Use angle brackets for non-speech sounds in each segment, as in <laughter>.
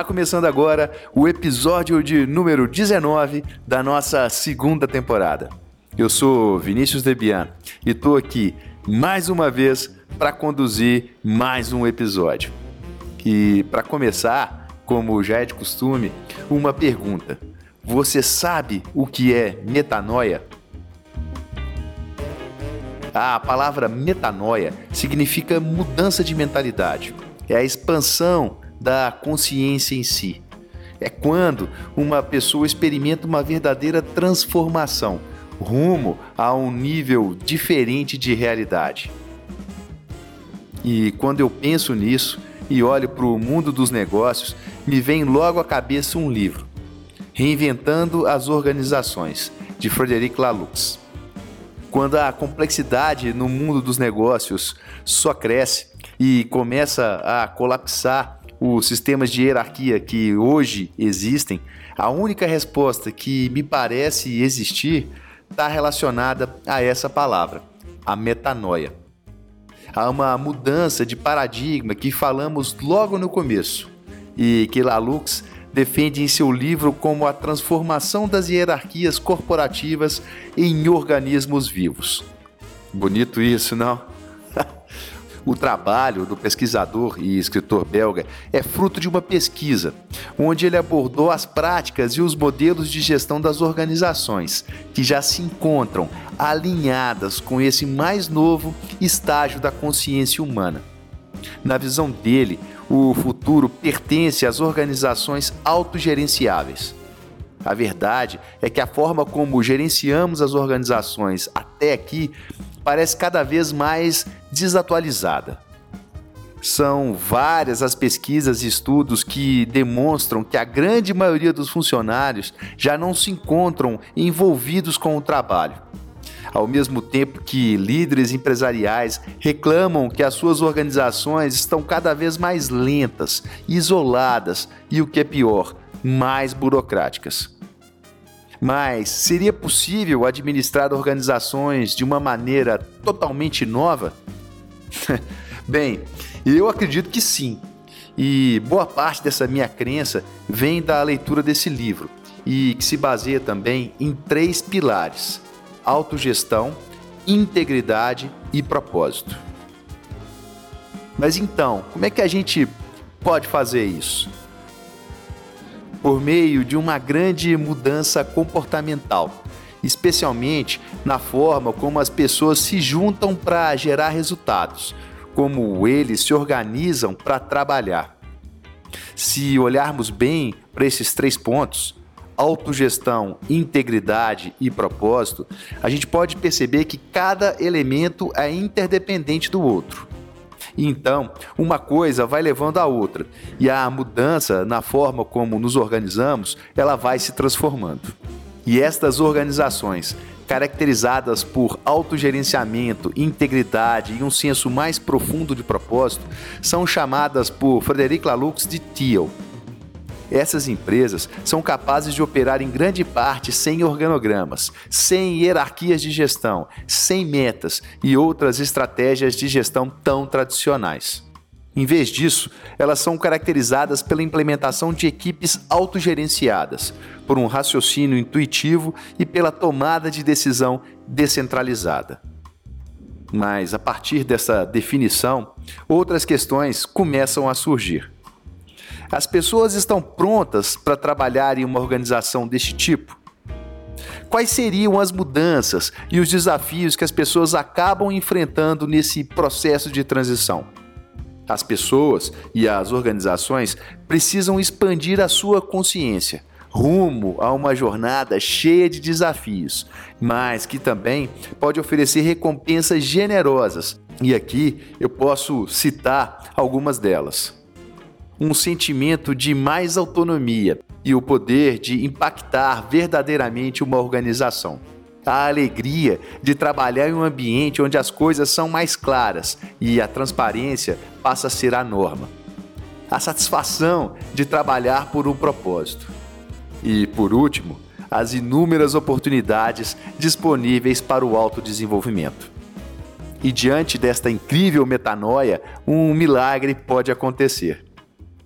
Está começando agora o episódio de número 19 da nossa segunda temporada. Eu sou Vinícius Debian e estou aqui mais uma vez para conduzir mais um episódio. E para começar, como já é de costume, uma pergunta: Você sabe o que é metanoia? A palavra metanoia significa mudança de mentalidade. É a expansão da consciência em si. É quando uma pessoa experimenta uma verdadeira transformação rumo a um nível diferente de realidade. E quando eu penso nisso e olho para o mundo dos negócios, me vem logo à cabeça um livro, Reinventando as Organizações, de Frederic Laloux. Quando a complexidade no mundo dos negócios só cresce e começa a colapsar os sistemas de hierarquia que hoje existem, a única resposta que me parece existir está relacionada a essa palavra, a metanoia. Há uma mudança de paradigma que falamos logo no começo e que Lalux defende em seu livro como a transformação das hierarquias corporativas em organismos vivos. Bonito isso, não? <laughs> O trabalho do pesquisador e escritor belga é fruto de uma pesquisa, onde ele abordou as práticas e os modelos de gestão das organizações, que já se encontram alinhadas com esse mais novo estágio da consciência humana. Na visão dele, o futuro pertence às organizações autogerenciáveis. A verdade é que a forma como gerenciamos as organizações até aqui parece cada vez mais desatualizada. São várias as pesquisas e estudos que demonstram que a grande maioria dos funcionários já não se encontram envolvidos com o trabalho. Ao mesmo tempo que líderes empresariais reclamam que as suas organizações estão cada vez mais lentas, isoladas e, o que é pior, mais burocráticas. Mas seria possível administrar organizações de uma maneira totalmente nova? <laughs> Bem, eu acredito que sim. E boa parte dessa minha crença vem da leitura desse livro e que se baseia também em três pilares: autogestão, integridade e propósito. Mas então, como é que a gente pode fazer isso? por meio de uma grande mudança comportamental, especialmente na forma como as pessoas se juntam para gerar resultados, como eles se organizam para trabalhar. Se olharmos bem para esses três pontos, autogestão, integridade e propósito, a gente pode perceber que cada elemento é interdependente do outro. Então, uma coisa vai levando a outra, e a mudança na forma como nos organizamos, ela vai se transformando. E estas organizações, caracterizadas por autogerenciamento, integridade e um senso mais profundo de propósito, são chamadas por Frederic Laloux de TEAL, essas empresas são capazes de operar em grande parte sem organogramas, sem hierarquias de gestão, sem metas e outras estratégias de gestão tão tradicionais. Em vez disso, elas são caracterizadas pela implementação de equipes autogerenciadas, por um raciocínio intuitivo e pela tomada de decisão descentralizada. Mas a partir dessa definição, outras questões começam a surgir. As pessoas estão prontas para trabalhar em uma organização deste tipo? Quais seriam as mudanças e os desafios que as pessoas acabam enfrentando nesse processo de transição? As pessoas e as organizações precisam expandir a sua consciência, rumo a uma jornada cheia de desafios, mas que também pode oferecer recompensas generosas. E aqui eu posso citar algumas delas. Um sentimento de mais autonomia e o poder de impactar verdadeiramente uma organização. A alegria de trabalhar em um ambiente onde as coisas são mais claras e a transparência passa a ser a norma. A satisfação de trabalhar por um propósito e, por último, as inúmeras oportunidades disponíveis para o autodesenvolvimento. E diante desta incrível metanoia, um milagre pode acontecer.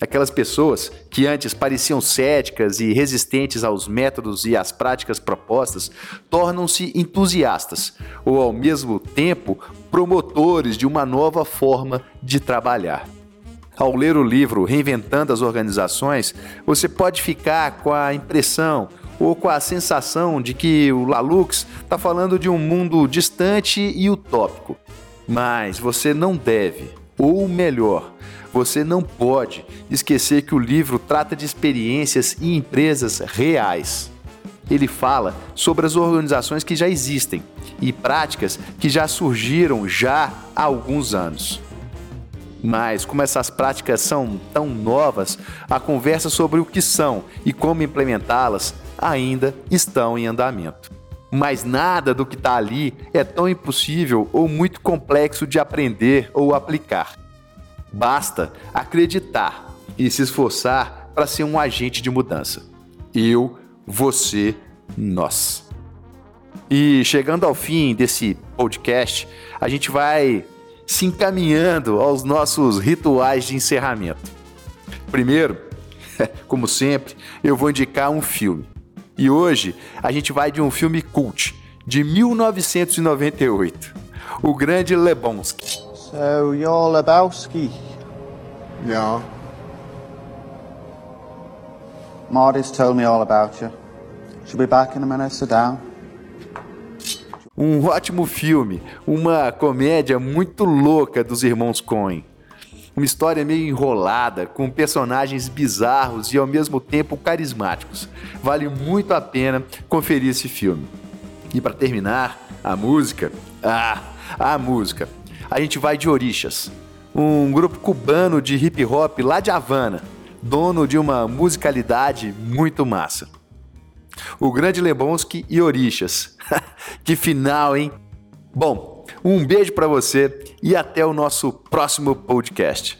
Aquelas pessoas que antes pareciam céticas e resistentes aos métodos e às práticas propostas tornam-se entusiastas ou, ao mesmo tempo, promotores de uma nova forma de trabalhar. Ao ler o livro Reinventando as Organizações, você pode ficar com a impressão ou com a sensação de que o Lalux está falando de um mundo distante e utópico. Mas você não deve, ou melhor, você não pode esquecer que o livro trata de experiências e empresas reais. Ele fala sobre as organizações que já existem e práticas que já surgiram já há alguns anos. Mas, como essas práticas são tão novas, a conversa sobre o que são e como implementá-las ainda estão em andamento. Mas nada do que está ali é tão impossível ou muito complexo de aprender ou aplicar. Basta acreditar e se esforçar para ser um agente de mudança. Eu, você, nós. E chegando ao fim desse podcast, a gente vai se encaminhando aos nossos rituais de encerramento. Primeiro, <laughs> como sempre, eu vou indicar um filme. E hoje a gente vai de um filme cult de 1998, O Grande Lebowski. So you're Lebowski? Yeah. Marty's told me all about you. She'll be back in a minute. Sit down. Um ótimo filme, uma comédia muito louca dos irmãos Coen. Uma história meio enrolada, com personagens bizarros e ao mesmo tempo carismáticos. Vale muito a pena conferir esse filme. E para terminar, a música. Ah, a música. A gente vai de Orixas, um grupo cubano de hip hop lá de Havana, dono de uma musicalidade muito massa o grande Lebonski e Orixas. <laughs> que final, hein? Bom, um beijo para você e até o nosso próximo podcast.